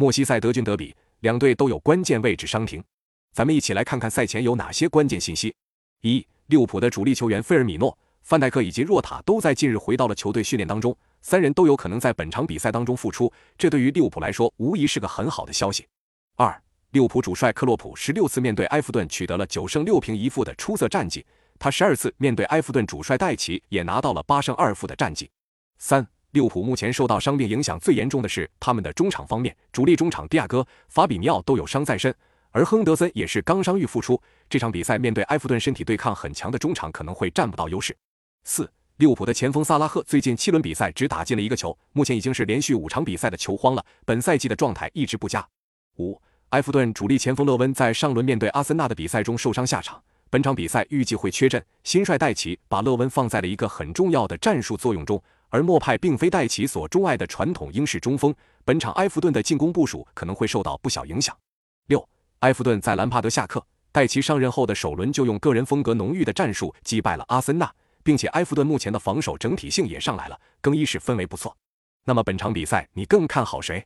莫西塞德郡德比，两队都有关键位置伤停。咱们一起来看看赛前有哪些关键信息。一、利物浦的主力球员费尔米诺、范戴克以及若塔都在近日回到了球队训练当中，三人都有可能在本场比赛当中复出，这对于利物浦来说无疑是个很好的消息。二、利物浦主帅克洛普十六次面对埃弗顿取得了九胜六平一负的出色战绩，他十二次面对埃弗顿主帅戴奇也拿到了八胜二负的战绩。三。利物浦目前受到伤病影响最严重的是他们的中场方面，主力中场迪亚哥、法比尼奥都有伤在身，而亨德森也是刚伤愈复出。这场比赛面对埃弗顿身体对抗很强的中场，可能会占不到优势。四，利物浦的前锋萨拉赫最近七轮比赛只打进了一个球，目前已经是连续五场比赛的球荒了，本赛季的状态一直不佳。五，埃弗顿主力前锋勒温在上轮面对阿森纳的比赛中受伤下场，本场比赛预计会缺阵。新帅戴奇把勒温放在了一个很重要的战术作用中。而莫派并非戴奇所钟爱的传统英式中锋，本场埃弗顿的进攻部署可能会受到不小影响。六，埃弗顿在兰帕德下课、戴奇上任后的首轮就用个人风格浓郁的战术击败了阿森纳，并且埃弗顿目前的防守整体性也上来了，更衣室氛围不错。那么本场比赛你更看好谁？